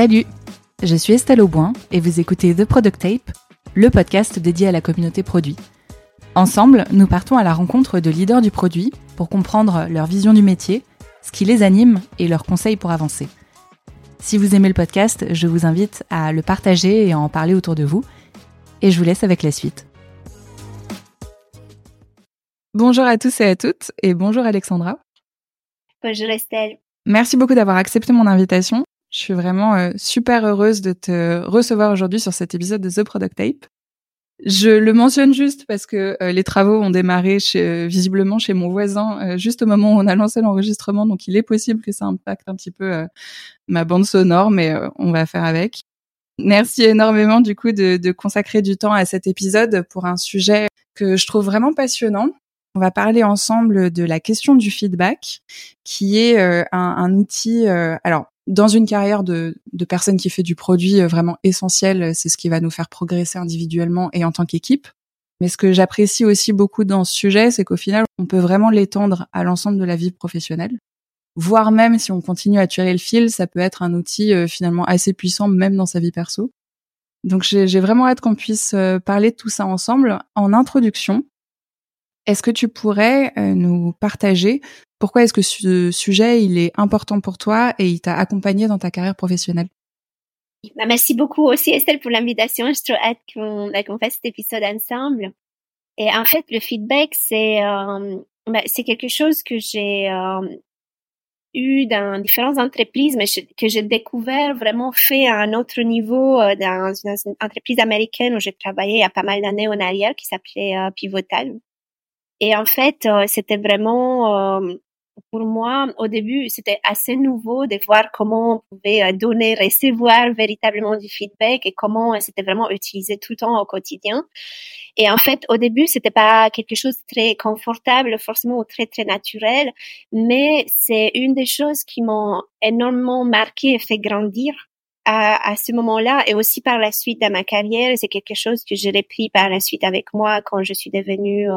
Salut, je suis Estelle Auboin et vous écoutez The Product Tape, le podcast dédié à la communauté produit. Ensemble, nous partons à la rencontre de leaders du produit pour comprendre leur vision du métier, ce qui les anime et leurs conseils pour avancer. Si vous aimez le podcast, je vous invite à le partager et à en parler autour de vous. Et je vous laisse avec la suite. Bonjour à tous et à toutes et bonjour Alexandra. Bonjour Estelle. Merci beaucoup d'avoir accepté mon invitation. Je suis vraiment euh, super heureuse de te recevoir aujourd'hui sur cet épisode de The Product Tape. Je le mentionne juste parce que euh, les travaux ont démarré chez, euh, visiblement chez mon voisin juste au moment où on a lancé l'enregistrement, donc il est possible que ça impacte un petit peu ma bande sonore, mais on va faire avec. Merci énormément du coup de, de consacrer du temps à cet épisode pour un sujet que je trouve vraiment passionnant. On va parler ensemble de la question du feedback, qui est un, un, outil. alors, dans une carrière de, de personne qui fait du produit euh, vraiment essentiel, c'est ce qui va nous faire progresser individuellement et en tant qu'équipe. Mais ce que j'apprécie aussi beaucoup dans ce sujet, c'est qu'au final, on peut vraiment l'étendre à l'ensemble de la vie professionnelle. Voire même si on continue à tirer le fil, ça peut être un outil euh, finalement assez puissant même dans sa vie perso. Donc j'ai vraiment hâte qu'on puisse euh, parler de tout ça ensemble. En introduction, est-ce que tu pourrais nous partager pourquoi est-ce que ce sujet, il est important pour toi et il t'a accompagné dans ta carrière professionnelle? Bah, Merci beaucoup aussi Estelle pour l'invitation. Je suis hâte bah, qu'on fasse cet épisode ensemble. Et en fait, le feedback, c'est bah, c'est quelque chose que j'ai euh, eu dans différentes entreprises, mais que j'ai découvert vraiment fait à un autre niveau euh, dans, une, entreprise américaine où j'ai travaillé il y a pas mal d'années en arrière qui s'appelait Pivotal. Et en fait, c'était vraiment pour moi, au début, c'était assez nouveau de voir comment on pouvait euh, donner, recevoir véritablement du feedback et comment euh, c'était vraiment utilisé tout le temps au quotidien. Et en fait, au début, c'était pas quelque chose de très confortable, forcément, ou très, très naturel, mais c'est une des choses qui m'ont énormément marqué et fait grandir à, ce moment-là et aussi par la suite dans ma carrière. C'est quelque chose que j'ai repris par la suite avec moi quand je suis devenue euh,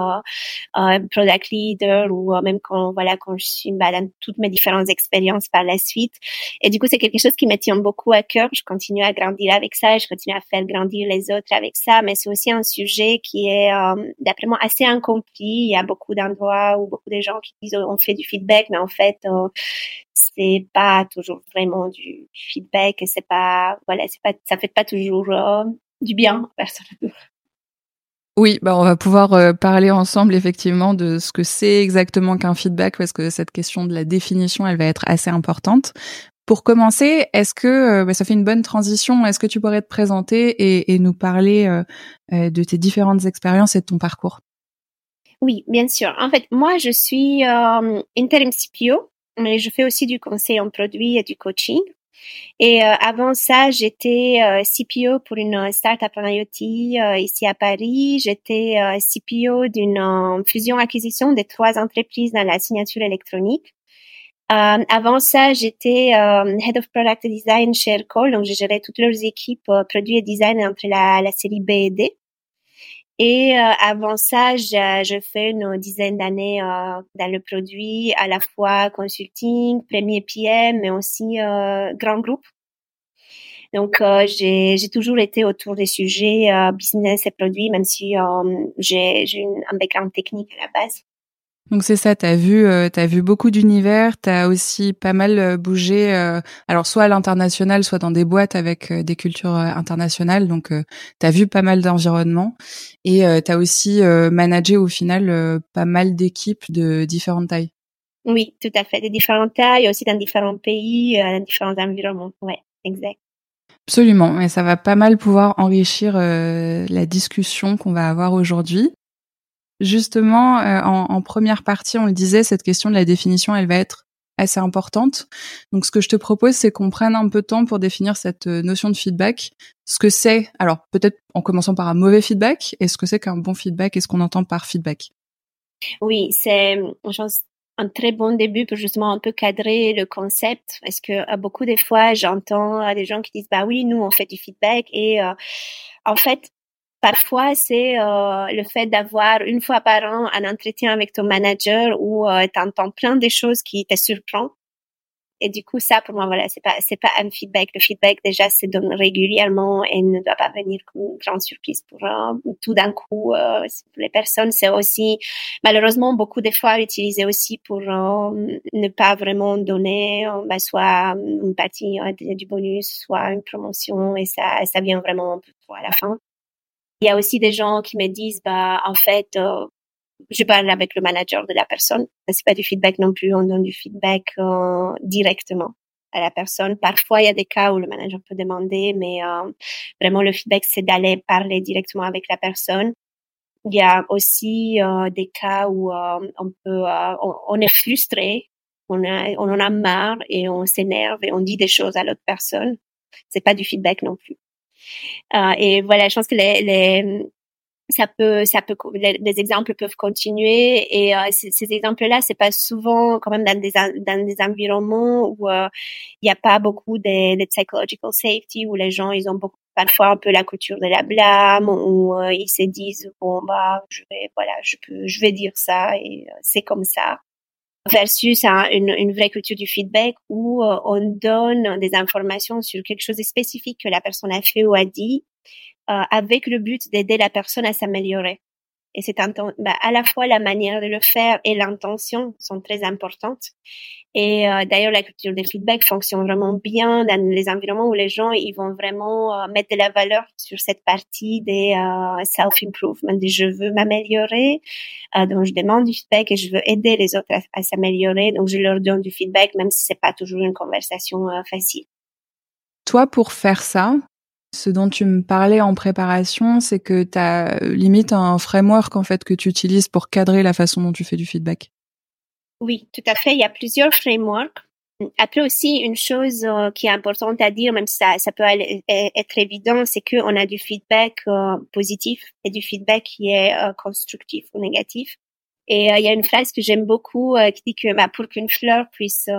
euh, product leader ou euh, même quand voilà quand je suis bah, dans toutes mes différentes expériences par la suite. Et du coup, c'est quelque chose qui me tient beaucoup à cœur. Je continue à grandir avec ça, je continue à faire grandir les autres avec ça, mais c'est aussi un sujet qui est d'après moi assez incompris. Il y a beaucoup d'endroits où beaucoup de gens qui disent on fait du feedback, mais en fait euh, c'est pas toujours vraiment du, feedback et c'est pas voilà c'est pas ça fait pas toujours euh, du bien. Oui, bah on va pouvoir euh, parler ensemble effectivement de ce que c'est exactement qu'un feedback parce que cette question de la définition, elle va être assez importante. Pour commencer, est-ce que euh, bah, ça fait une bonne transition? Est-ce que tu pourrais te présenter et, et nous parler de tes différentes expériences et de ton parcours? Oui, bien sûr. En fait, moi, je suis interim CPO mais je fais aussi du conseil en produit et du coaching. Et euh, avant ça, j'étais euh, CPO pour une startup en IoT euh, ici à Paris. J'étais CPO d'une fusion-acquisition de trois entreprises dans la signature électronique. avant ça, j'étais Head of Product Design chez Aircall, donc je gérais toutes leurs équipes produits et design entre la, la série B et D. Et euh, avant ça, j'ai fait une dizaine d'années euh, dans le produit, à la fois consulting, premier PM, mais aussi euh, grand groupe. Donc, euh, j'ai toujours été autour des sujets business et produits, même si j'ai un background technique à la base. Donc c'est ça, tu as vu euh, as vu beaucoup d'univers, tu as aussi pas mal euh, bougé euh, alors soit à l'international, soit dans des boîtes avec des cultures internationales. Donc tu as vu pas mal d'environnements et tu as aussi managé au final pas mal d'équipes de différentes tailles. Oui, tout à fait, de différentes tailles, aussi dans différents pays, dans différents environnements. Ouais, exact. Absolument, et ça va pas mal pouvoir enrichir la discussion qu'on va avoir aujourd'hui. Justement, euh, en, en, première partie, on le disait, cette question de la définition, elle va être assez importante. Donc, ce que je te propose, c'est qu'on prenne un peu de temps pour définir cette euh, notion de feedback. Ce que c'est, alors peut-être en commençant par un mauvais feedback, et ce que c'est qu'un bon feedback, et ce qu'on entend par feedback. Oui, c'est un très bon début pour justement un peu cadrer le concept. Parce que à beaucoup des fois, j'entends des gens qui disent, bah oui, nous, on fait du feedback, et euh, en fait, Parfois, c'est euh, le fait d'avoir une fois par an un entretien avec ton manager où euh, tu entends plein de choses qui te surprennent. et du coup, ça, pour moi, voilà, c'est pas, c'est pas un feedback. Le feedback, déjà, se donne régulièrement et ne doit pas venir comme une grande surprise pour euh, tout d'un coup. Euh, les personnes, c'est aussi, malheureusement, beaucoup des fois utilisé aussi pour euh, ne pas vraiment donner, bah, soit une partie du bonus, soit une promotion, et ça, ça vient vraiment à la fin. Il y a aussi des gens qui me disent, bah, en fait, je parle avec le manager de la personne. C'est pas du feedback non plus, on donne du feedback euh, directement à la personne. Parfois, il y a des cas où le manager peut demander, mais euh, vraiment le feedback, c'est d'aller parler directement avec la personne. Il y a aussi euh, des cas où on peut, on, est frustré, on, a, on en a marre et on s'énerve et on dit des choses à l'autre personne. C'est pas du feedback non plus. Et voilà, je pense que les, les, ça peut, ça peut, les, exemples peuvent continuer. Et euh, ces, exemples-là, c'est pas souvent quand même dans des dans des environnements où euh, il n'y a pas beaucoup de, de, psychological safety où les gens ils ont beaucoup parfois un peu la culture de la blâme où euh, ils se disent bon bah je vais voilà je peux je vais dire ça et c'est comme ça versus une, une, vraie culture du feedback où on donne des informations sur quelque chose de spécifique que la personne a fait ou a dit euh, avec le but d'aider la personne à s'améliorer. Et c'est bah, à la fois la manière de le faire et l'intention sont très importantes. Et euh, d'ailleurs, la culture des feedback fonctionne vraiment bien dans les environnements où les gens ils vont vraiment euh, mettre de la valeur sur cette partie des self-improvement, des je veux m'améliorer, donc je demande du feedback et je veux aider les autres à, à s'améliorer, donc je leur donne du feedback même si c'est pas toujours une conversation facile. Toi, pour faire ça, ce dont tu me parlais en préparation, c'est que tu as euh, limite un framework en fait que tu utilises pour cadrer la façon dont tu fais du feedback. Oui, tout à fait. Il y a plusieurs frameworks. Après aussi, une chose euh, qui est importante à dire, même si ça, ça peut aller, être évident, c'est qu'on a du feedback euh, positif et du feedback qui est constructif ou négatif. Et il y a une phrase que j'aime beaucoup qui dit que bah, pour qu'une fleur puisse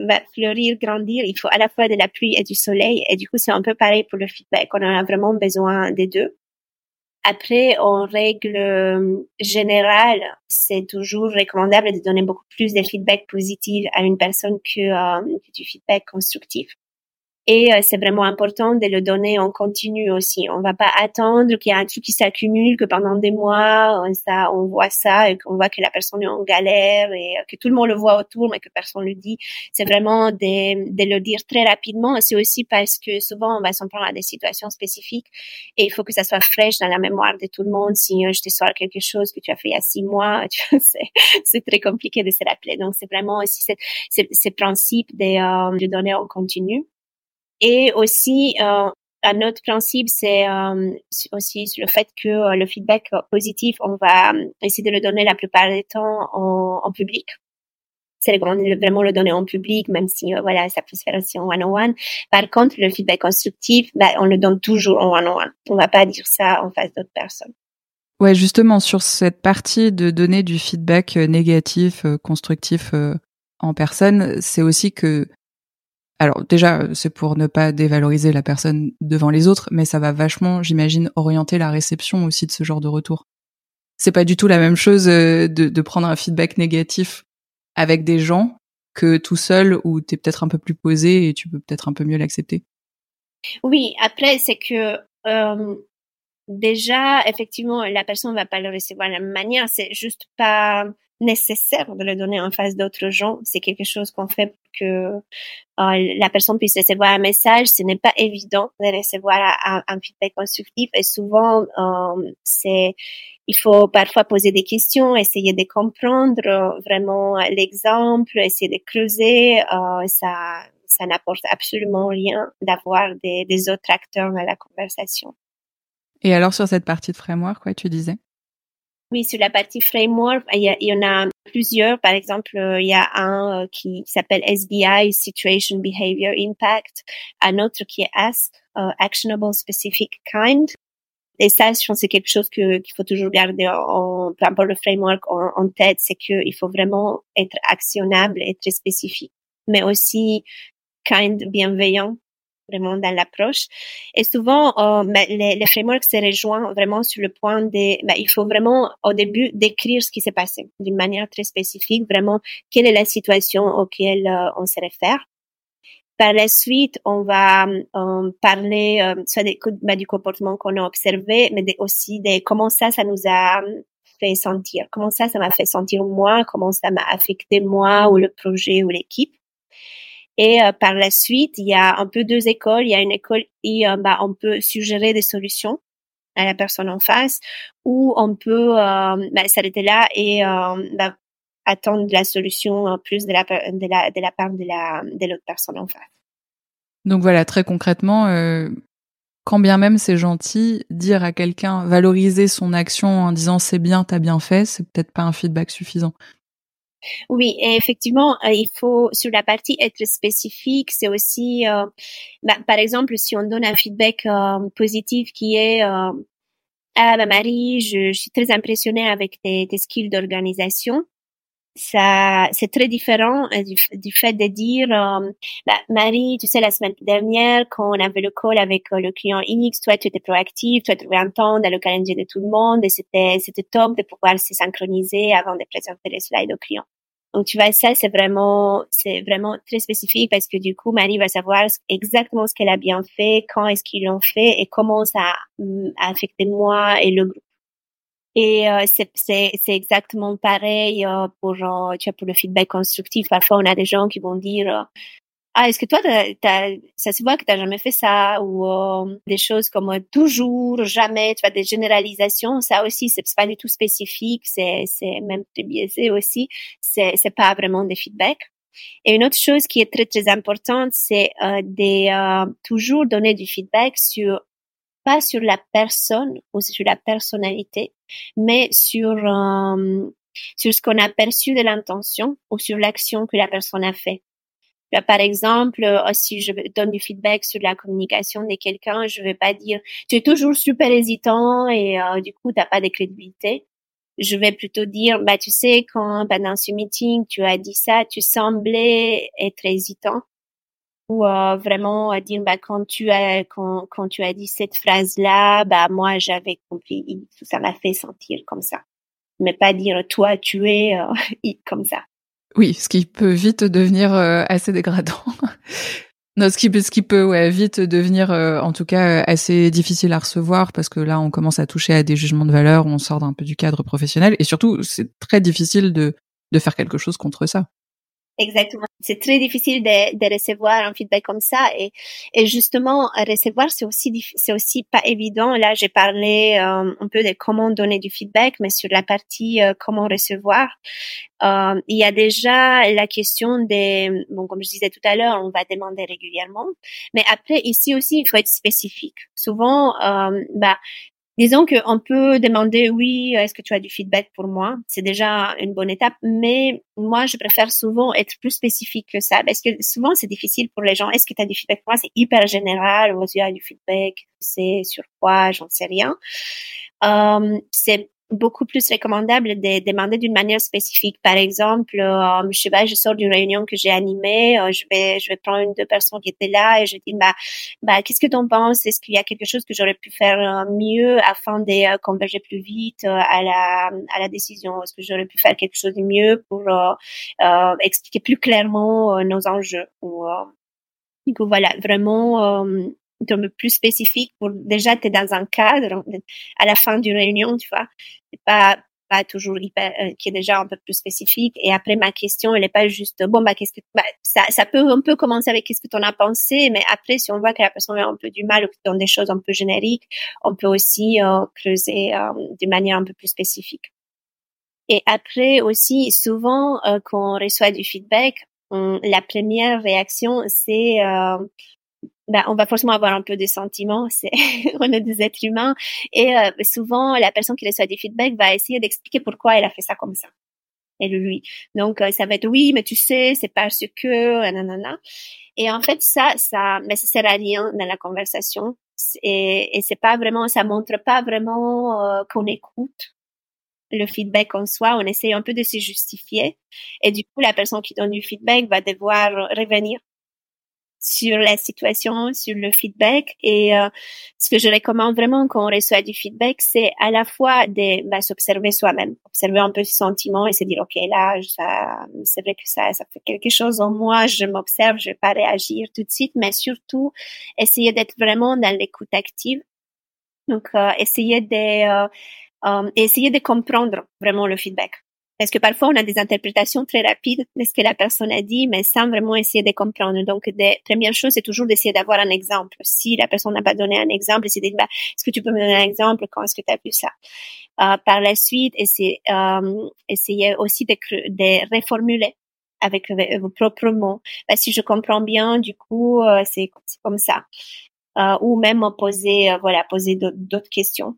bah, fleurir, grandir, il faut à la fois de la pluie et du soleil. Et du coup, c'est un peu pareil pour le feedback. On a vraiment besoin des deux. Après, en règle euh, générale, c'est toujours recommandable de donner beaucoup plus de feedback positif à une personne que, euh, que du feedback constructif. Et euh, c'est vraiment important de le donner en continu aussi. On va pas attendre qu'il y ait un truc qui s'accumule, que pendant des mois, on, ça, on voit ça et qu'on voit que la personne est en galère et euh, que tout le monde le voit autour, mais que personne le dit. C'est vraiment de, de le dire très rapidement. C'est aussi parce que souvent, on va s'en prendre à des situations spécifiques et il faut que ça soit fraîche dans la mémoire de tout le monde. Si euh, je te sors quelque chose que tu as fait il y a six mois, c'est très compliqué de se rappeler. Donc, c'est vraiment aussi ce principe de, de donner en continu. Et aussi, euh, un autre principe, c'est euh, aussi le fait que euh, le feedback positif, on va essayer de le donner la plupart du temps en, public. C'est vraiment le donner en public, même si voilà, ça peut se faire aussi en one-on-one. Par contre, le feedback constructif, bah, on le donne toujours en one-on-one. On va pas dire ça en face d'autres personnes. Ouais, justement, sur cette partie de donner du feedback négatif, constructif en personne, c'est aussi que alors déjà, c'est pour ne pas dévaloriser la personne devant les autres, mais ça va vachement, j'imagine, orienter la réception aussi de ce genre de retour. C'est pas du tout la même chose euh, de, de prendre un feedback négatif avec des gens que tout seul où t'es peut-être un peu plus posé et tu peux peut-être un peu mieux l'accepter. Oui, après c'est que euh, déjà effectivement la personne va pas le recevoir de la même manière, c'est juste pas nécessaire de le donner en face d'autres gens. C'est quelque chose qu'on fait pour que euh, la personne puisse recevoir un message. Ce n'est pas évident de recevoir un, feedback constructif et souvent euh, c'est il faut parfois poser des questions, essayer de comprendre euh, vraiment l'exemple, essayer de creuser. Euh, ça ça n'apporte absolument rien d'avoir des autres acteurs dans la conversation. Et alors sur cette partie de framework, quoi, tu disais? Oui, sur la partie framework, il y, en a plusieurs. Par exemple, euh, il y a un euh, qui s'appelle SBI, Situation Behavior Impact, un autre qui est ASK, uh, Actionable Specific Kind. Et ça, je pense c'est quelque chose qu'il faut toujours garder en, peu importe le framework en, en tête, c'est qu'il faut vraiment être actionnable et très spécifique, mais aussi kind, bienveillant vraiment dans l'approche. Et souvent, euh, ben, les, les, frameworks se rejoignent vraiment sur le point de, ben, il faut vraiment au début décrire ce qui s'est passé d'une manière très spécifique, vraiment quelle est la situation auquel euh, on se réfère. Par la suite, on va euh, parler euh, soit des, ben, du comportement qu'on a observé, mais aussi de comment ça, ça nous a fait sentir, comment ça, ça m'a fait sentir moi, comment ça m'a affecté moi ou le projet ou l'équipe. Et euh, par la suite, il y a un peu deux écoles. Il y a une école où euh, bah, on peut suggérer des solutions à la personne en face, ou on peut euh, bah, s'arrêter là et bah, attendre la solution plus de la, part de la de l'autre personne en face. Donc voilà, très concrètement, quand bien même c'est gentil, dire à quelqu'un, valoriser son action en disant c'est bien, t'as bien fait, c'est peut-être pas un feedback suffisant. Oui, effectivement, euh, il faut sur la partie être spécifique, c'est aussi, euh, bah, par exemple, si on donne un feedback euh, positif qui est ah bah Marie, je, suis très impressionnée avec tes skills d'organisation. Ça, c'est très différent du, du, fait de dire, bah, Marie, tu sais, la semaine dernière, quand on avait le call avec le client X, toi, tu étais proactive, tu as trouvé un temps dans le calendrier de tout le monde et c'était, c'était top de pouvoir se synchroniser avant de présenter les slides au client. Donc tu vois ça c'est vraiment c'est vraiment très spécifique parce que du coup Marie va savoir exactement ce qu'elle a bien fait, quand est-ce qu'ils l'ont fait et comment ça a affecté moi et le groupe. Et euh, c'est exactement pareil euh, pour euh, tu vois pour le feedback constructif. Parfois on a des gens qui vont dire ah est-ce que toi ça se voit que t'as jamais fait ça? Ou euh, des choses comme euh, toujours jamais tu vois des généralisations. Ça aussi c'est pas du tout spécifique. C'est même biaisé aussi. C'est pas vraiment des feedbacks. Et une autre chose qui est très très importante c'est euh, de euh, toujours donner du feedback sur pas sur la personne ou sur la personnalité mais sur sur ce qu'on a perçu de l'intention ou sur l'action que la personne a fait par exemple, euh, si je donne du feedback sur la communication de quelqu'un, je vais pas dire tu es toujours super hésitant et euh, du coup t'as pas de crédibilité. Je vais plutôt dire bah tu sais quand pendant ce meeting tu as dit ça, tu semblais être hésitant ou euh, vraiment dire bah quand tu as quand, quand tu as dit cette phrase là bah moi j'avais compris ça m'a fait sentir comme ça mais pas dire toi tu es comme ça oui, ce qui peut vite devenir euh, assez dégradant. non, ce qui, ce qui peut ouais, vite devenir, euh, en tout cas, assez difficile à recevoir parce que là, on commence à toucher à des jugements de valeur, on sort d'un peu du cadre professionnel et surtout, c'est très difficile de, de faire quelque chose contre ça. Exactement. C'est très difficile de, de, recevoir un feedback comme ça et, et justement recevoir c'est aussi c'est aussi pas évident. Là j'ai parlé euh, un peu de comment donner du feedback, mais sur la partie euh, comment recevoir, euh, il y a déjà la question des bon comme je disais tout à l'heure, on va demander régulièrement, mais après ici aussi il faut être spécifique. Souvent bah Disons qu'on peut demander, oui, est-ce que tu as du feedback pour moi? C'est déjà une bonne étape, mais moi, je préfère souvent être plus spécifique que ça, parce que souvent, c'est difficile pour les gens. Est-ce que tu as du feedback pour moi? C'est hyper général, vous avez du feedback, c'est sur quoi, j'en sais rien. Euh, beaucoup plus recommandable de demander d'une manière spécifique. Par exemple, euh, je sais pas, je sors d'une réunion que j'ai animée, euh, je vais je vais prendre une deux personnes qui étaient là et je dis bah bah qu'est-ce que tu en penses? Est-ce qu'il y a quelque chose que j'aurais pu faire euh, mieux afin de euh, converger plus vite à la à la décision? Est-ce que j'aurais pu faire quelque chose de mieux pour expliquer plus clairement nos enjeux? Ou du coup voilà vraiment peu plus spécifique pour déjà tu es dans un cadre à la fin d'une réunion tu vois. C'est pas pas toujours hyper euh, qui est déjà un peu plus spécifique et après ma question elle est pas juste bon bah qu'est-ce que bah, ça ça peut un peu commencer avec qu'est-ce que tu en as pensé mais après si on voit que la personne a un peu du mal ou dans des choses un peu génériques on peut aussi euh, creuser euh, d'une manière un peu plus spécifique. Et après aussi souvent euh, quand on reçoit du feedback la première réaction c'est ben, on va forcément avoir un peu de sentiments, c'est on est des êtres humains et euh, souvent la personne qui reçoit des feedbacks va essayer d'expliquer pourquoi elle a fait ça comme ça. Et lui. Donc euh, ça va être oui, mais tu sais, c'est parce que nanana. Et en fait ça ça mais ça sert à rien dans la conversation et, et c'est pas vraiment ça montre pas vraiment euh, qu'on écoute le feedback en soi, on essaye un peu de se justifier et du coup la personne qui donne du feedback va devoir revenir sur la situation, sur le feedback. Et euh, ce que je recommande vraiment quand on reçoit du feedback, c'est à la fois de bah, s'observer soi-même, observer un peu ses sentiments et se dire ok là, c'est vrai que ça, ça fait quelque chose en moi, je m'observe, je vais pas réagir tout de suite, mais surtout essayer d'être vraiment dans l'écoute active. Donc euh, essayer de euh, euh, essayer de comprendre vraiment le feedback. Parce que parfois, on a des interprétations très rapides de ce que la personne a dit, mais sans vraiment essayer de comprendre. Donc, des premières choses, c'est toujours d'essayer d'avoir un exemple. Si la personne n'a pas donné un exemple, c'est de dire, bah, est-ce que tu peux me donner un exemple? Quand est-ce que tu as vu ça? Euh, par la suite, essayer, euh, aussi de, de reformuler avec vos propres mots. Bah, si je comprends bien, du coup, euh, c'est comme ça. Euh, ou même poser, euh, voilà, poser d'autres questions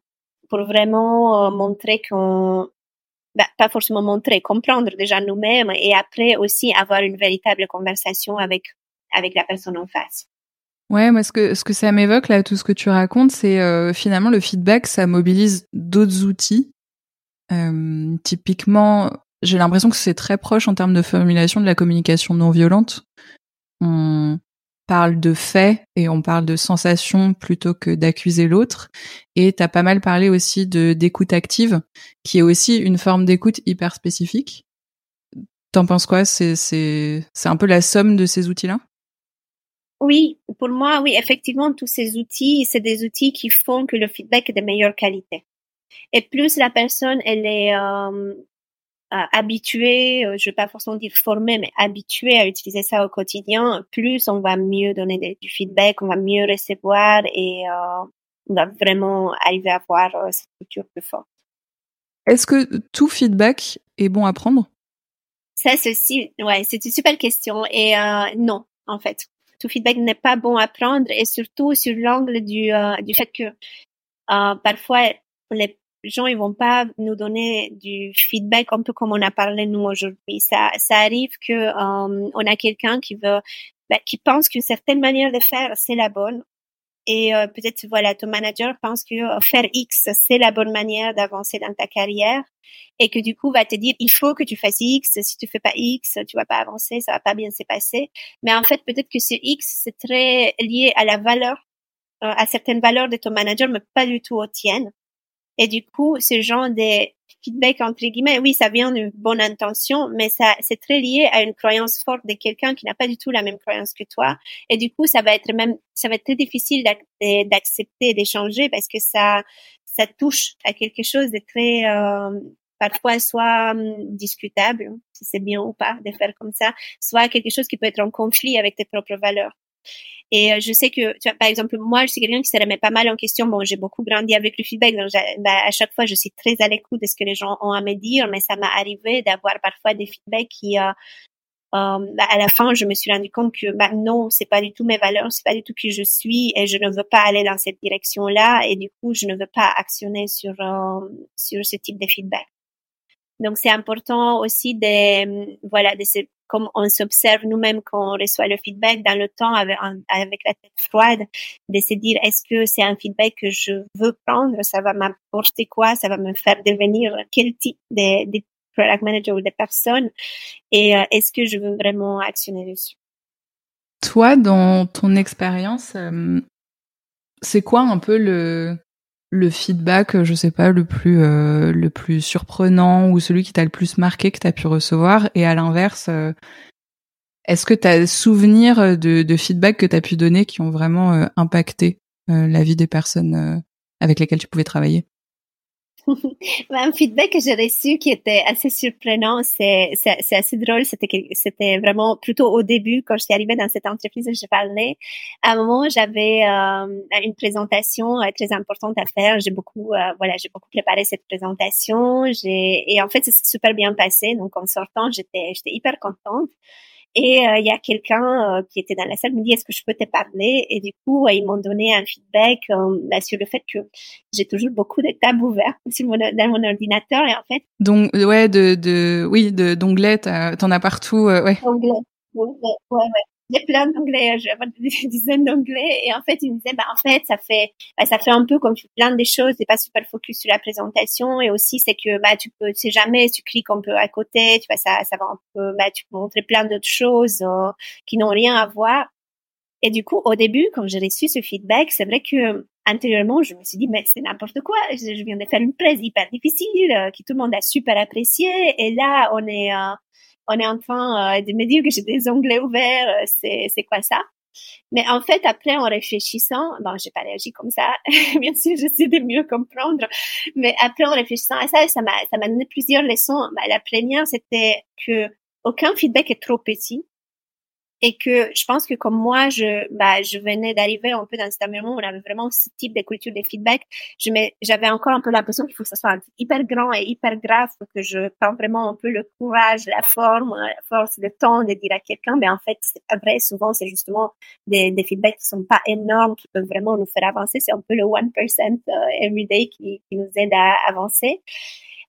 pour vraiment montrer qu'on bah, pas forcément montrer, comprendre déjà nous-mêmes et après aussi avoir une véritable conversation avec avec la personne en face. Ouais, moi ce que ce que ça m'évoque là, tout ce que tu racontes, c'est euh, finalement le feedback, ça mobilise d'autres outils. Euh, typiquement, j'ai l'impression que c'est très proche en termes de formulation de la communication non violente. Parle de faits et on parle de sensations plutôt que d'accuser l'autre. Et tu as pas mal parlé aussi de d'écoute active, qui est aussi une forme d'écoute hyper spécifique. T'en penses quoi? C'est c'est un peu la somme de ces outils-là? Oui, pour moi, oui, effectivement, tous ces outils, c'est des outils qui font que le feedback est de meilleure qualité. Et plus la personne, elle est euh, habitué, euh, je vais pas forcément dire formé, mais habitué à utiliser ça au quotidien, plus on va mieux donner du feedback, on va mieux recevoir et euh, on va vraiment arriver à avoir euh, cette culture plus forte. Est-ce que tout feedback est bon à prendre? Ça, c'est aussi, ouais, c'est une super question. Et euh, non, en fait, tout feedback n'est pas bon à prendre, et surtout sur l'angle du du fait que parfois les gens ils vont pas nous donner du feedback un peu comme on a parlé nous aujourd'hui. Ça, ça arrive que euh, on a quelqu'un qui veut, bah, qui pense qu'une certaine manière de faire c'est la bonne. Et euh, peut-être voilà, ton manager pense que euh, faire X c'est la bonne manière d'avancer dans ta carrière et que du coup va te dire il faut que tu fasses X. Si tu fais pas X, tu vas pas avancer, ça va pas bien se passer. Mais en fait peut-être que ce X c'est très lié à la valeur, à certaines valeurs de ton manager, mais pas du tout aux tiennes. Et du coup, ce genre de feedback entre guillemets, oui, ça vient d'une bonne intention, mais ça, c'est très lié à une croyance forte de quelqu'un qui n'a pas du tout la même croyance que toi. Et du coup, ça va être même, ça va être très difficile d'accepter, d'échanger parce que ça, ça touche à quelque chose de très, euh, parfois soit hum, discutable, si c'est bien ou pas de faire comme ça, soit quelque chose qui peut être en conflit avec tes propres valeurs. Et euh, je sais que, par exemple, moi, je suis quelqu'un qui se remet pas mal en question. Bon, j'ai beaucoup grandi avec le feedback, donc bah, à chaque fois, je suis très à l'écoute de ce que les gens ont à me dire, mais ça m'a arrivé d'avoir parfois des feedbacks qui, euh, euh, bah, à la fin, je me suis rendu compte que bah, non, c'est pas du tout mes valeurs, c'est pas du tout qui je suis, et je ne veux pas aller dans cette direction-là, et du coup, je ne veux pas actionner sur sur ce type de feedback. Donc, c'est important aussi de voilà de se comme on s'observe nous-mêmes quand on reçoit le feedback dans le temps avec, la tête froide, de se dire est-ce que c'est un feedback que je veux prendre, ça va m'apporter quoi, ça va me faire devenir quel type de, de product manager ou de personne? Et euh, est-ce que je veux vraiment actionner dessus? Toi, dans ton expérience, euh, c'est quoi un peu le le feedback, je sais pas, le plus euh, le plus surprenant ou celui qui t'a le plus marqué que t'as pu recevoir. Et à l'inverse, euh, est-ce que t'as souvenir de, de feedback que t'as pu donner qui ont vraiment euh, impacté la vie des personnes avec lesquelles tu pouvais travailler? Un feedback que j'ai reçu qui était assez surprenant, c'est assez drôle. C'était vraiment plutôt au début quand je suis arrivée dans cette entreprise que je parlais. À un moment, j'avais euh, une présentation euh, très importante à faire. J'ai beaucoup euh, voilà, j'ai beaucoup préparé cette présentation. Et en fait, ça s'est super bien passé. Donc en sortant, j'étais hyper contente. Et euh, il y a quelqu'un euh, qui était dans la salle me dit est-ce que je peux te parler? Et du coup, ils m'ont donné un feedback euh, bah, sur le fait que j'ai toujours beaucoup de tabs ouverts sur mon, dans mon ordinateur et en fait. Donc ouais, de, de oui, de d'onglets, t'en as partout, ouais. Ouais, ouais j'ai plein d'anglais, j'ai des dizaines d'anglais, et en fait, il me disait, bah, en fait, ça fait, bah, ça fait un peu comme tu plein des choses, c'est pas super focus sur la présentation, et aussi, c'est que, bah, tu peux, tu sais jamais, tu cliques un peu à côté, tu vois, ça, ça va un peu, bah, tu peux montrer plein d'autres choses, euh, qui n'ont rien à voir. Et du coup, au début, quand j'ai reçu ce feedback, c'est vrai que intérieurement, je me suis dit, mais c'est n'importe quoi. Je, viens de faire une presse hyper difficile, euh, qui tout le monde a super apprécié. Et là, on est, euh, on est en train euh, de me dire que j'ai des onglets ouverts. c'est, c'est quoi ça? Mais en fait, après, en réfléchissant, bon, j'ai pas réagi comme ça. Bien sûr, j'essaie de mieux comprendre. Mais après, en réfléchissant à ça, ça m'a, ça m'a donné plusieurs leçons. Bah, la première, c'était que aucun feedback est trop petit et que je pense que comme moi, je, bah, je venais d'arriver un peu dans cet environnement où on avait vraiment ce type de culture de feedback. Je j'avais encore un peu l'impression qu'il faut que ça soit hyper grand et hyper grave pour que je prenne vraiment un peu le courage, la forme, la force, le temps de dire à quelqu'un. Mais en fait, c'est vrai. Souvent, c'est justement des, des feedbacks qui sont pas énormes, qui peuvent vraiment nous faire avancer. C'est un peu le 1% euh, everyday qui, qui nous aide à avancer.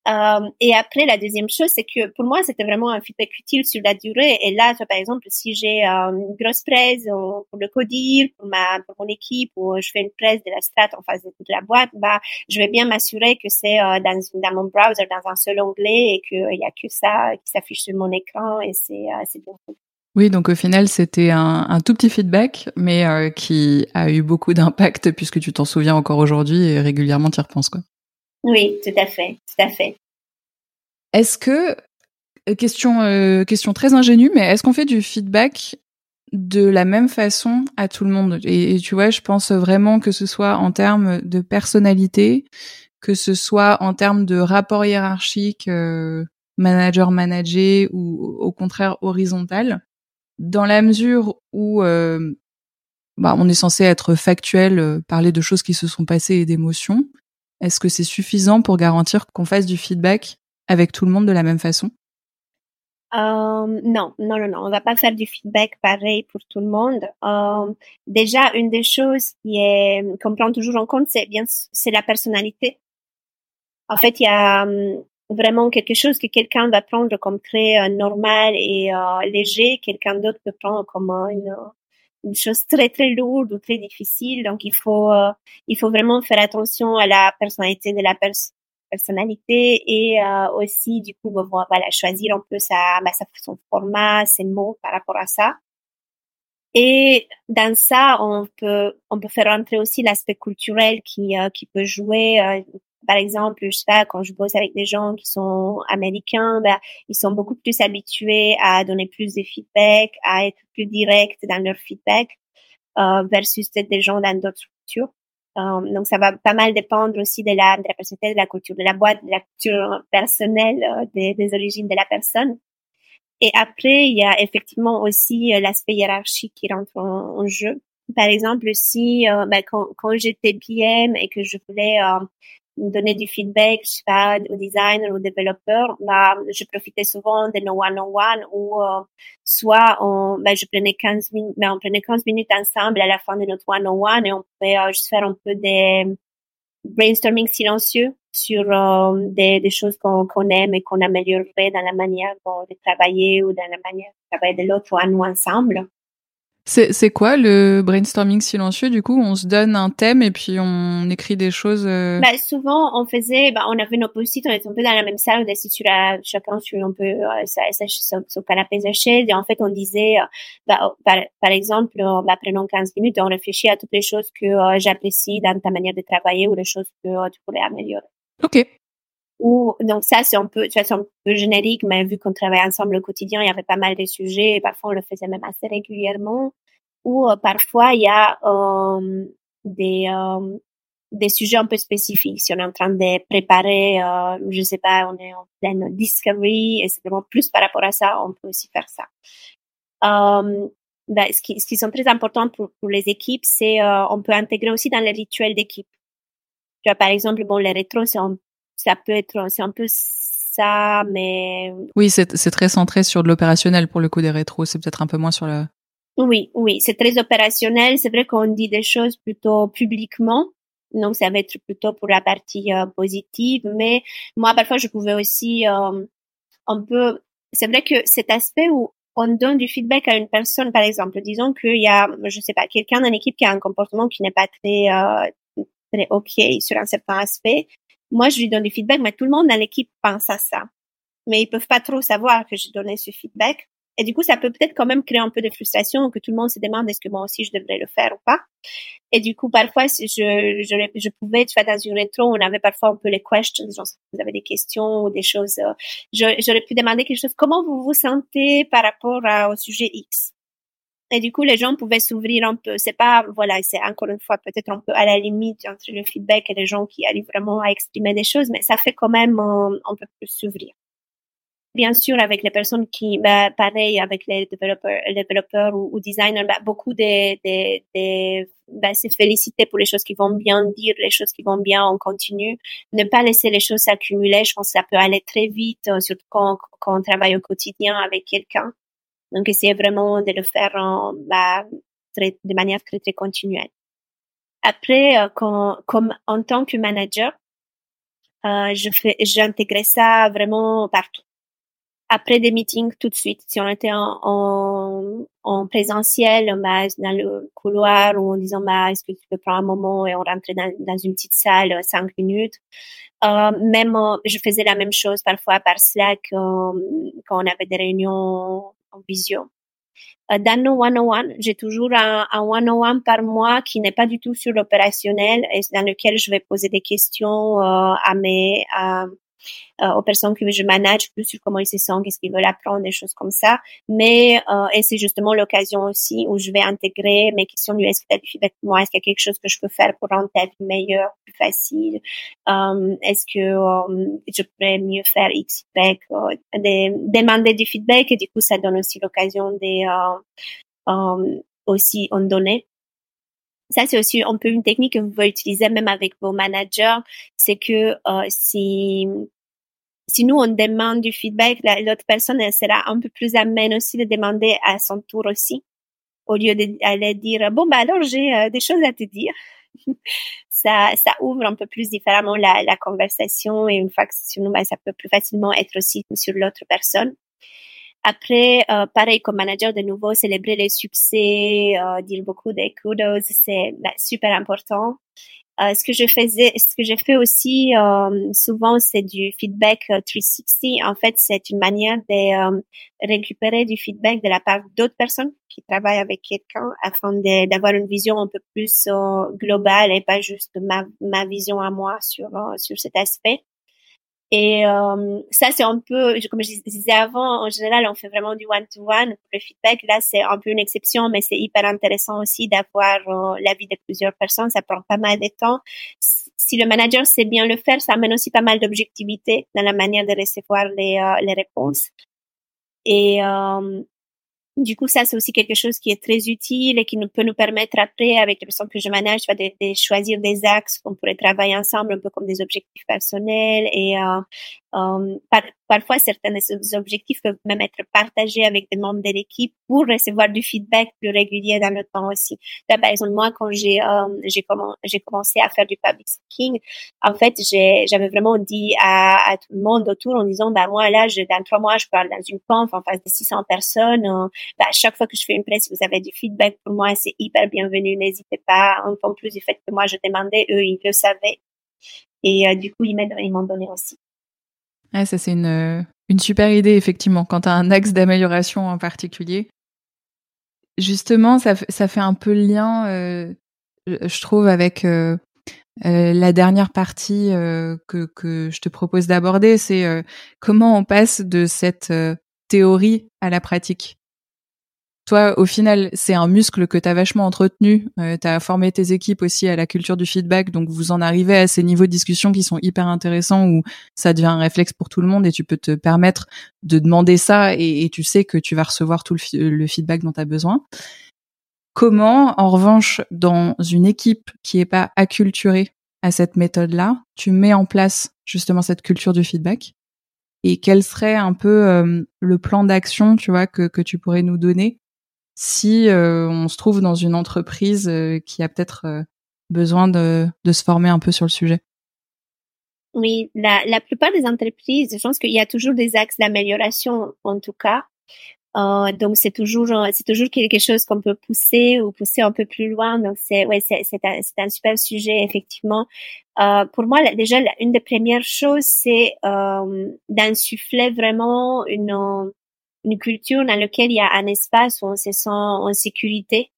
Euh, et après, la deuxième chose, c'est que pour moi, c'était vraiment un feedback utile sur la durée. Et là, par exemple, si j'ai euh, une grosse presse pour le codir, pour ma pour mon équipe, ou je fais une presse de la strat en face de toute la boîte, bah, je vais bien m'assurer que c'est euh, dans, mon browser, dans un seul onglet, et qu'il y a que ça qui s'affiche sur mon écran, et c'est bien. Oui, donc au final, c'était un, tout petit feedback, mais qui a eu beaucoup d'impact puisque tu t'en souviens encore aujourd'hui et régulièrement tu y repenses, quoi. Oui, tout à fait, tout à fait. Est-ce que euh, question euh, question très ingénue, mais est-ce qu'on fait du feedback de la même façon à tout le monde? Et, tu vois, je pense vraiment que ce soit en termes de personnalité, que ce soit en termes de rapport hiérarchique, euh, manager manager ou au contraire horizontal, dans la mesure où bah, on est censé être factuel, parler de choses qui se sont passées et d'émotions. Est-ce que c'est suffisant pour garantir qu'on fasse du feedback avec tout le monde de la même façon? Euh, non, non, non, non, on va pas faire du feedback pareil pour tout le monde. Euh, déjà, une des choses qu'on prend toujours en compte, c'est bien, c'est la personnalité. En fait, il y a hum, vraiment quelque chose que quelqu'un va prendre comme très euh, normal et léger, quelqu'un d'autre peut prendre comme une, une chose très très lourde ou très difficile. Donc il faut euh, il faut vraiment faire attention à la personnalité de la personnalité et euh, aussi du coup voilà choisir un peu sa, bah, son format, ses mots par rapport à ça. Et dans ça, on peut on peut faire entrer aussi l'aspect culturel qui euh, qui peut jouer par exemple, je sais pas, quand je bosse avec des gens qui sont américains, ben, ils sont beaucoup plus habitués à donner plus de feedback, à être plus directs dans leur feedback, euh, versus des gens dans d'autres structures. Euh, donc, ça va pas mal dépendre aussi de la, de la personnalité, de la culture de la boîte, de la culture personnelle, euh, des, des, origines de la personne. Et après, il y a effectivement aussi euh, l'aspect hiérarchique qui rentre en, jeu. Par exemple, si euh, ben, quand, quand j'étais PM et que je voulais donner du feedback, je sais pas, aux designers, aux développeurs, bah, je profitais souvent de nos one-on-one où euh, soit on, bah, je prenais 15 minutes, bah, on prenait 15 minutes ensemble à la fin de notre one-on-one et on pouvait euh, juste faire un peu des brainstorming silencieux sur euh, des, des, choses qu'on qu'on aime et qu'on améliorerait dans la manière de travailler ou dans la manière de travailler de l'autre ou à nous ensemble. C'est quoi le brainstorming silencieux Du coup, on se donne un thème et puis on écrit des choses. Euh... Bah, souvent, on faisait, bah, on avait nos post-it, on était un peu dans la même salle, on était sur la, chacun sur un peu euh, sa, sa, son, canapé chaise et en fait, on disait, euh, bah, par, par, exemple, euh, bah, prenons 15 minutes et on réfléchit à toutes les choses que euh, j'apprécie dans ta manière de travailler ou les choses que tu pourrais améliorer. Ok. Ou, donc ça, c'est un peu, c'est un peu générique, mais vu qu'on travaille ensemble au quotidien, il y avait pas mal de sujets, et parfois on le faisait même assez régulièrement. Ou euh, parfois il y a euh, des euh, des sujets un peu spécifiques. Si on est en train de préparer, euh, je sais pas, on est en pleine discovery, et c'est vraiment plus par rapport à ça, on peut aussi faire ça. Ben, ce, qui, ce qui sont très importants pour, pour les équipes, c'est euh, on peut intégrer aussi dans les rituels d'équipe. Tu vois, par exemple, bon, les rétros, c'est un ça peut être, c'est un peu ça, mais. Oui, c'est très centré sur de l'opérationnel pour le coup des rétros. C'est peut-être un peu moins sur le. Oui, oui, c'est très opérationnel. C'est vrai qu'on dit des choses plutôt publiquement. Donc, ça va être plutôt pour la partie euh, positive. Mais moi, parfois, je pouvais aussi euh, un peu. C'est vrai que cet aspect où on donne du feedback à une personne, par exemple, disons qu'il y a, je sais pas, quelqu'un dans l'équipe qui a un comportement qui n'est pas très euh, très ok sur un certain aspect moi, je lui donne du feedback, mais tout le monde dans l'équipe pense à ça. Mais ils peuvent pas trop savoir que j'ai donné ce feedback. Et du coup, ça peut peut-être quand même créer un peu de frustration que tout le monde se demande est-ce que moi aussi je devrais le faire ou pas. Et du coup, parfois, je, je, je pouvais, tu vois, dans une rétro, on avait parfois un peu les questions, genre, vous avez des questions ou des choses, euh, j'aurais pu demander quelque chose, comment vous vous sentez par rapport au sujet X? Et du coup, les gens pouvaient s'ouvrir un peu. C'est pas, voilà, c'est encore une fois peut-être un peu à la limite entre le feedback et les gens qui arrivent vraiment à exprimer des choses, mais ça fait quand même un, un peu plus s'ouvrir. Bien sûr, avec les personnes qui, bah, pareil, avec les développeurs, développeurs ou, ou designers, bah, beaucoup de, de, de bah, se féliciter pour les choses qui vont bien dire, les choses qui vont bien, on continue. Ne pas laisser les choses s'accumuler. Je pense que ça peut aller très vite, euh, surtout quand, quand on travaille au quotidien avec quelqu'un. Donc, essayer vraiment de le faire en, bah, très, de manière très, très continuelle. Après, euh, comme en tant que manager, euh, je fais, j'intégrais ça vraiment partout après des meetings tout de suite. Si on était en, en, en présentiel, bah, dans le couloir ou en disant bah, est-ce que tu peux prendre un moment et on rentrait dans, dans une petite salle cinq minutes. Euh, même euh, je faisais la même chose parfois par Slack euh, quand on avait des réunions en visio. Euh, dans nos one-on-one, j'ai toujours un, un one-on-one par mois qui n'est pas du tout sur l'opérationnel et dans lequel je vais poser des questions à mes à, euh, aux personnes que je manage plus sur comment ils se sentent, qu'est-ce qu'ils veulent apprendre, des choses comme ça. Mais euh, et c'est justement l'occasion aussi où je vais intégrer mes questions du est-ce que tu as du feedback. Pour moi, est-ce qu'il y a quelque chose que je peux faire pour rendre ta vie meilleure, plus facile, euh, est-ce que euh, je pourrais mieux faire X euh, demander du feedback et du coup ça donne aussi l'occasion de euh, aussi en donner ça, c'est aussi un peu une technique que vous pouvez utiliser même avec vos managers. C'est que euh, si si nous on demande du feedback, l'autre personne elle sera un peu plus amène aussi de demander à son tour aussi, au lieu d'aller dire bon bah alors j'ai euh, des choses à te dire. ça ça ouvre un peu plus différemment la, conversation et une fois que c'est sur nous, bah, ça peut plus facilement être aussi sur l'autre personne. Après, euh, pareil comme manager, de nouveau, célébrer les succès, euh, dire beaucoup de kudos, c'est bah, super important. Euh, ce que je faisais, ce que j'ai fait aussi euh, souvent, c'est du feedback 360. Euh, en fait, c'est une manière de euh, récupérer du feedback de la part d'autres personnes qui travaillent avec quelqu'un afin d'avoir une vision un peu plus globale et pas juste ma, ma vision à moi sur sur cet aspect. Et euh, ça, c'est un peu, comme je disais avant, en général, on fait vraiment du one-to-one. Le feedback, là, c'est un peu une exception, mais c'est hyper intéressant aussi d'avoir euh, l'avis de plusieurs personnes. Ça prend pas mal de temps. Si le manager sait bien le faire, ça amène aussi pas mal d'objectivité dans la manière de recevoir les, euh, les réponses. Et euh, du coup, ça, c'est aussi quelque chose qui est très utile et qui nous, peut nous permettre après, avec les personnes que je manage, de, de choisir des axes qu'on pourrait travailler ensemble, un peu comme des objectifs personnels et euh, euh, par, parfois, certains des objectifs peuvent même être partagés avec des membres de l'équipe pour recevoir du feedback plus régulier dans le temps aussi. Là, par exemple, moi, quand j'ai euh, j'ai commencé à faire du public speaking, en fait, j'avais vraiment dit à, à, tout le monde autour en disant, bah moi là, je, dans trois mois, je parle dans une conf en face de 600 personnes. Euh, bah, chaque fois que je fais une presse, vous avez du feedback pour moi, c'est hyper bienvenu. N'hésitez pas. En plus du fait que moi je demandais, eux ils le savaient. Et du coup, ils m'ont donné aussi. Ouais, ça c'est une, une super idée effectivement quand tu as un axe d'amélioration en particulier. Justement, ça, ça fait un peu le lien, euh, je trouve, avec euh, euh, la dernière partie euh, que, que je te propose d'aborder, c'est euh, comment on passe de cette théorie à la pratique toi, au final, c'est un muscle que tu as vachement entretenu. Euh, tu as formé tes équipes aussi à la culture du feedback, donc vous en arrivez à ces niveaux de discussion qui sont hyper intéressants où ça devient un réflexe pour tout le monde et tu peux te permettre de demander ça et, tu sais que tu vas recevoir tout le, feedback dont tu as besoin. Comment, en revanche, dans une équipe qui est pas acculturée à cette méthode-là, tu mets en place justement cette culture du feedback et quel serait un peu euh, le plan d'action, tu vois, que tu pourrais nous donner si euh, on se trouve dans une entreprise euh, qui a peut-être euh, besoin de, de, se former un peu sur le sujet Oui, la, la plupart des entreprises, je pense qu'il y a toujours des axes d'amélioration, en tout cas. Euh, donc c'est toujours c'est toujours quelque chose qu'on peut pousser ou pousser un peu plus loin. Donc c'est ouais c'est un, un super sujet effectivement. Euh, pour moi déjà une des premières choses c'est euh, d'insuffler vraiment une une culture dans laquelle il y a un espace où on se sent en sécurité,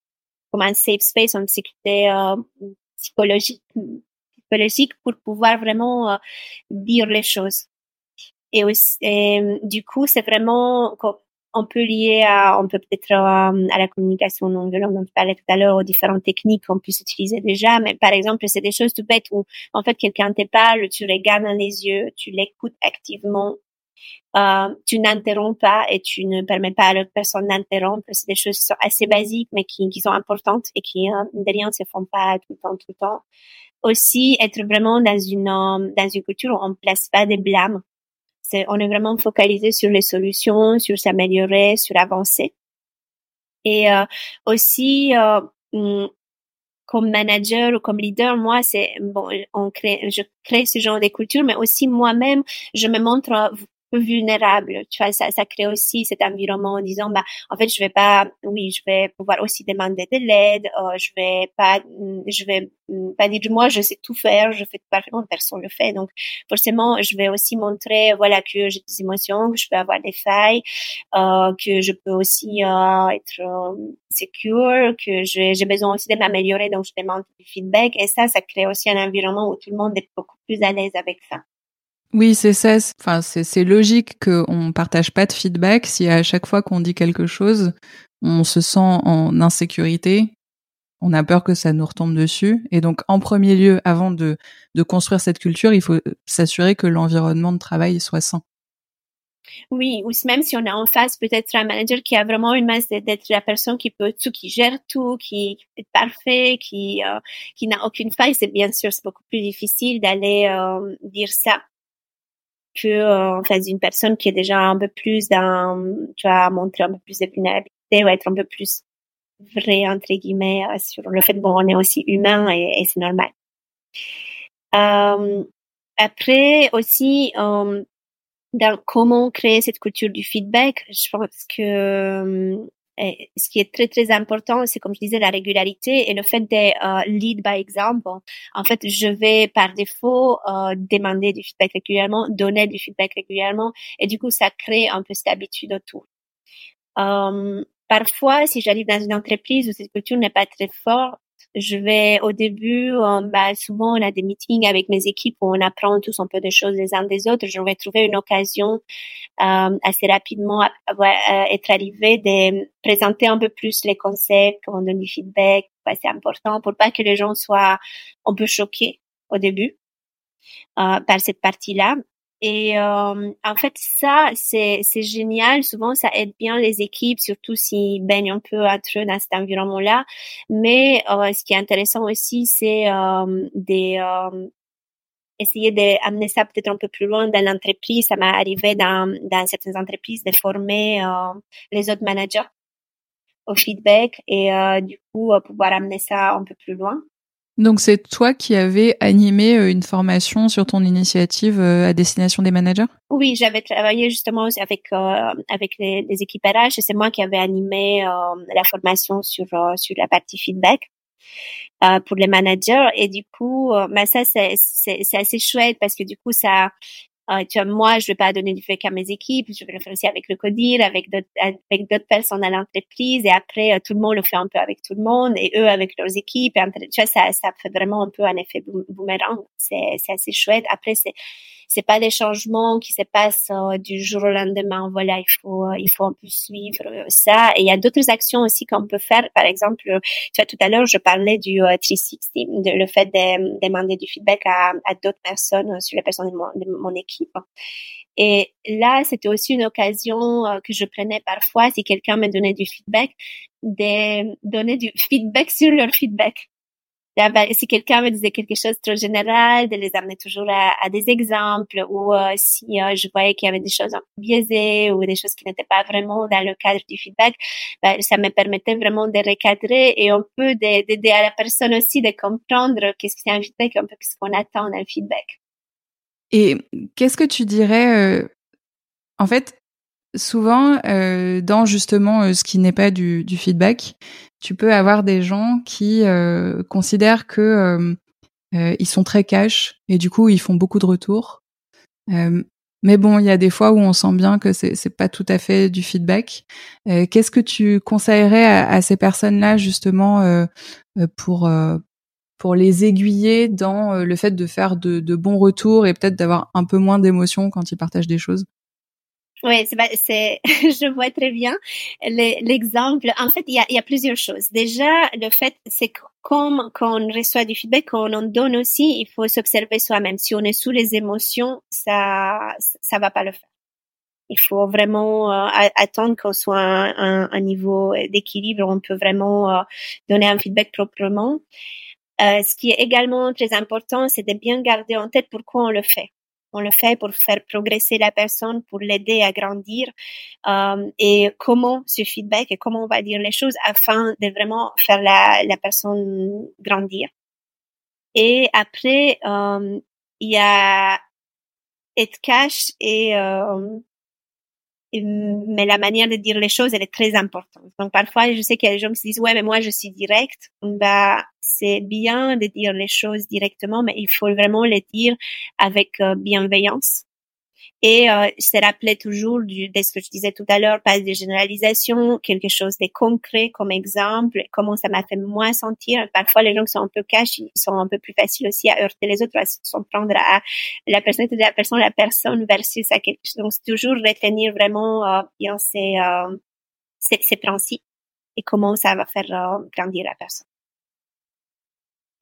comme un safe space, en sécurité euh, psychologique, psychologique pour pouvoir vraiment euh, dire les choses. Et aussi, du coup, c'est vraiment on peut lier à, on peut peut-être euh, à, la communication non violente dont tu parlais tout à l'heure, aux différentes techniques qu'on puisse utiliser déjà. Mais par exemple, c'est des choses tout bêtes où, en fait, quelqu'un te parle, tu regardes dans les yeux, tu l'écoutes activement, euh, tu n'interromps pas et tu ne permets pas à l'autre personne d'interrompre. C'est des choses assez basiques, mais qui, sont importantes et qui, euh, ne se font pas tout le temps, tout le temps. Aussi, être vraiment dans une, euh, dans une culture où on ne place pas des blâmes on est vraiment focalisé sur les solutions, sur s'améliorer, sur avancer. Et euh, aussi, mm, comme manager ou comme leader, moi, c'est bon, je crée ce genre de culture, mais aussi moi-même, je me montre vulnérable. Tu vois, ça, ça crée aussi cet environnement en disant, bah, en fait, je vais pas, oui, je vais pouvoir aussi demander de l'aide, euh, je vais pas, je vais pas dire, moi, je sais tout faire, je fais parfaitement, personne le fait. Donc, forcément, je vais aussi montrer, voilà, que j'ai des émotions, que je peux avoir des failles, euh, que je peux aussi euh, être euh, secure, que j'ai besoin aussi de m'améliorer, donc je demande du feedback. Et ça, ça crée aussi un environnement où tout le monde est beaucoup plus à l'aise avec ça. Oui, c'est ça. Enfin, c'est logique qu'on partage pas de feedback si à chaque fois qu'on dit quelque chose, on se sent en insécurité, on a peur que ça nous retombe dessus. Et donc, en premier lieu, avant de, de construire cette culture, il faut s'assurer que l'environnement de travail soit sain. Oui, ou même si on a en face peut-être un manager qui a vraiment une masse d'être la personne qui peut tout, qui gère tout, qui est parfait, qui euh, qui n'a aucune faille, c'est bien sûr c'est beaucoup plus difficile d'aller euh, dire ça que euh, en fait une personne qui est déjà un peu plus dans tu vois montrer un peu plus de vulnérabilité ou être un peu plus vrai entre guillemets euh, sur le fait bon on est aussi humain et, et c'est normal. Euh, après aussi euh, dans comment créer cette culture du feedback je pense que euh, et ce qui est très très important, c'est comme je disais la régularité et le fait de euh, lead by example. En fait, je vais par défaut euh, demander du feedback régulièrement, donner du feedback régulièrement, et du coup, ça crée un peu cette habitude autour. Euh, parfois, si j'arrive dans une entreprise où cette culture n'est pas très forte, je vais au début, euh, bah, souvent on a des meetings avec mes équipes où on apprend tous un peu des choses les uns des autres. Je vais trouver une occasion euh, assez rapidement à, euh, être arrivé de présenter un peu plus les concepts, qu'on donne du feedback. c'est important pour pas que les gens soient un peu choqués au début euh, par cette partie-là. Et euh, en fait, ça, c'est, c'est génial. Souvent, ça aide bien les équipes, surtout s'ils baignent un peu entre eux dans cet environnement-là. Mais euh, ce qui est intéressant aussi, c'est euh, des, euh, essayer d'amener ça peut-être un peu plus loin dans l'entreprise. Ça m'est arrivé dans, dans certaines entreprises de former euh, les autres managers au feedback et du coup pouvoir amener ça un peu plus loin. Donc c'est toi qui avais animé euh, une formation sur ton initiative euh, à destination des managers? Oui, j'avais travaillé justement avec euh, avec les, les, équipes RH et c'est moi qui avais animé la formation sur sur la partie feedback pour les managers. Et du coup, bah ça c'est c'est assez chouette parce que du coup ça euh, tu vois, moi, je vais pas donner du feedback à mes équipes, je vais le faire aussi avec le CODIR, avec d'autres, avec d'autres personnes à l'entreprise, et après, euh, tout le monde le fait un peu avec tout le monde, et eux avec leurs équipes, et tu vois, ça, ça fait vraiment un peu un effet boomerang. C'est, c'est assez chouette. Après, c'est, c'est pas des changements qui se passent euh, du jour au lendemain. Voilà, il faut euh, il faut un peu suivre euh, ça. Et il y a d'autres actions aussi qu'on peut faire. Par exemple, tu vois, tout à l'heure, je parlais du 360, de, le fait de, demander du feedback à, d'autres personnes sur les personnes de mon équipe. Et là, c'était aussi une occasion que je prenais parfois si quelqu'un me donnait du feedback, de donner du feedback sur leur feedback si quelqu'un me disait quelque chose de trop général, de les amener toujours à, des exemples, ou euh, si euh, je voyais qu'il y avait des choses un peu biaisées ou des choses qui n'étaient pas vraiment dans le cadre du feedback, ben, ça me permettait vraiment de recadrer et un peu d'aider à la personne aussi de comprendre qu'est-ce que c'est un feedback, un peu ce qu'on attend d'un feedback. Et qu'est-ce que tu dirais, euh, en fait, souvent euh, dans justement ce qui n'est pas du, du, feedback, tu peux avoir des gens qui euh, considèrent que ils sont très cash et du coup ils font beaucoup de retours. Mais bon, il y a des fois où on sent bien que c'est c'est pas tout à fait du feedback. Euh, Qu'est-ce que tu conseillerais à, ces personnes-là justement euh, euh pour euh, pour les aiguiller dans euh, le fait de faire de, de bons retours et peut-être d'avoir un peu moins d'émotions quand ils partagent des choses? Oui, c'est, je vois très bien l'exemple. En fait, il y a, y a plusieurs choses. Déjà, le fait, c'est comme quand on reçoit du feedback, quand on en donne aussi, il faut s'observer soi-même. Si on est sous les émotions, ça, ça va pas le faire. Il faut vraiment euh, attendre qu'on soit à un, un, niveau d'équilibre. On peut vraiment euh, donner un feedback proprement. Euh, ce qui est également très important, c'est de bien garder en tête pourquoi on le fait on le fait pour faire progresser la personne, pour l'aider à grandir euh, et comment ce feedback et comment on va dire les choses afin de vraiment faire la, la personne grandir. Et après, euh, il y a être cash et euh, mais la manière de dire les choses, elle est très importante. Donc parfois, je sais qu'il y a des gens qui se disent ouais, mais moi je suis direct. Bah c'est bien de dire les choses directement, mais il faut vraiment les dire avec euh, bienveillance et euh, se rappeler toujours du, de ce que je disais tout à l'heure, pas de généralisation, quelque chose de concret comme exemple, comment ça m'a fait moins sentir. Parfois, les gens qui sont un peu cash, ils sont un peu plus faciles aussi à heurter les autres, à s'en prendre à la personnalité de la personne, la personne versus à quelque chose. Donc, toujours retenir vraiment euh, bien ces, euh, ces, ces, principes et comment ça va faire euh, grandir la personne.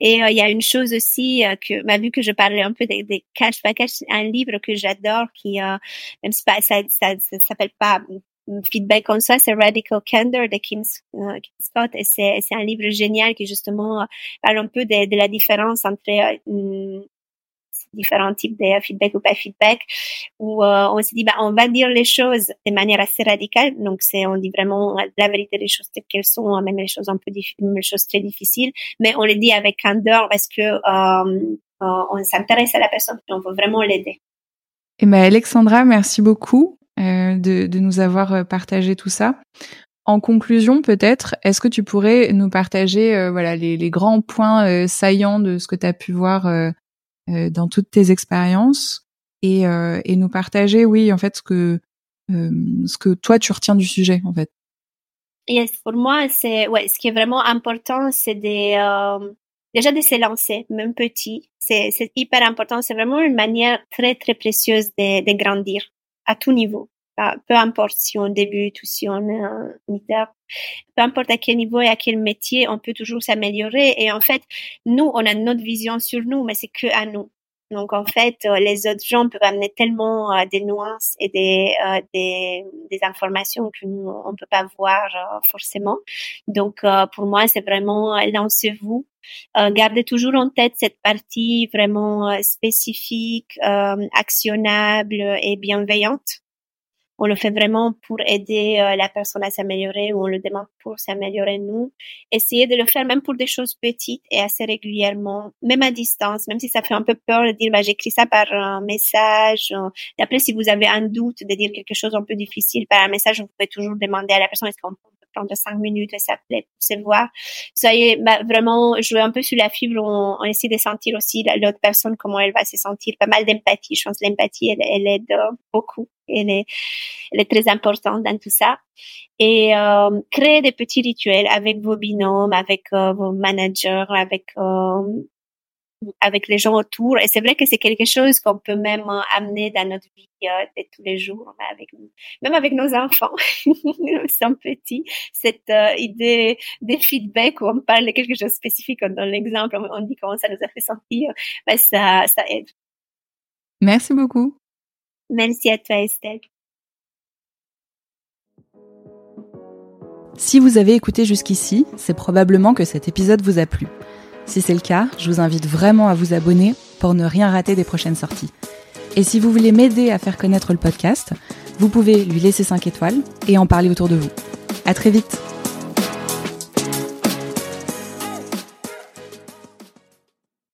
Et euh, il y a une chose aussi euh, que, bah, vu que je parlais un peu des, des cash cash, un livre que j'adore qui, euh, même si pas, ça, ça, ça, s'appelle pas feedback comme ça, c'est Radical Candor de Kim, Scott. Et c'est, un livre génial qui justement parle un peu de, de la différence entre différents types de feedback ou pas feedback, où euh, on s'est dit, bah, on va dire les choses de manière assez radicale. Donc, c'est, on dit vraiment la vérité des choses telles qu'elles sont, même les choses un peu même les choses très difficiles, mais on les dit avec candeur parce que euh, euh, on s'intéresse à la personne et on veut vraiment l'aider. Eh ben, Alexandra, merci beaucoup euh, de, de nous avoir partagé tout ça. En conclusion, peut-être, est-ce que tu pourrais nous partager euh, voilà les, les, grands points euh, saillants de ce que tu as pu voir euh, euh, dans toutes tes expériences et, euh, et nous partager, oui, en fait, ce que euh, ce que toi tu retiens du sujet, en fait. Yes, pour moi, c'est ouais, ce qui est vraiment important, c'est de déjà de se lancer, même petit. C'est c'est hyper important. C'est vraiment une manière très très précieuse de, de grandir à tout niveau. Peu importe si on débute ou si on est un leader, peu importe à quel niveau et à quel métier, on peut toujours s'améliorer. Et en fait, nous, on a notre vision sur nous, mais c'est que à nous. Donc en fait, euh, les autres gens peuvent amener tellement euh, des nuances et des, euh, des, des, informations que nous on peut pas voir forcément. Donc pour moi, c'est vraiment lancez-vous, gardez toujours en tête cette partie vraiment spécifique, actionnable et bienveillante on le fait vraiment pour aider euh, la personne à s'améliorer ou on le demande pour s'améliorer nous. Essayez de le faire même pour des choses petites et assez régulièrement, même à distance, même si ça fait un peu peur de dire bah, j'écris ça par un message. Et après, si vous avez un doute de dire quelque chose un peu difficile par un message, vous pouvez toujours demander à la personne est-ce qu'on peut prendre cinq minutes et s'appeler pour se voir. Soyez bah, vraiment jouer un peu sur la fibre. On, on essaie de sentir aussi l'autre personne comment elle va se sentir. Pas mal d'empathie. Je pense l'empathie elle, elle aide beaucoup. Elle est, très importante dans tout ça. Et euh, créer des petits rituels avec vos binômes, avec euh, vos managers, avec euh, avec les gens autour. Et c'est vrai que c'est quelque chose qu'on peut même amener dans notre vie euh, de tous les jours, même avec nos enfants, ils sont petits. Cette idée des feedback où on parle de quelque chose de spécifique, dans l'exemple, on dit comment ça nous a fait sentir, ben ça, ça aide. Merci beaucoup. Merci à toi, Estelle. Si vous avez écouté jusqu'ici, c'est probablement que cet épisode vous a plu. Si c'est le cas, je vous invite vraiment à vous abonner pour ne rien rater des prochaines sorties. Et si vous voulez m'aider à faire connaître le podcast, vous pouvez lui laisser 5 étoiles et en parler autour de vous. À très vite!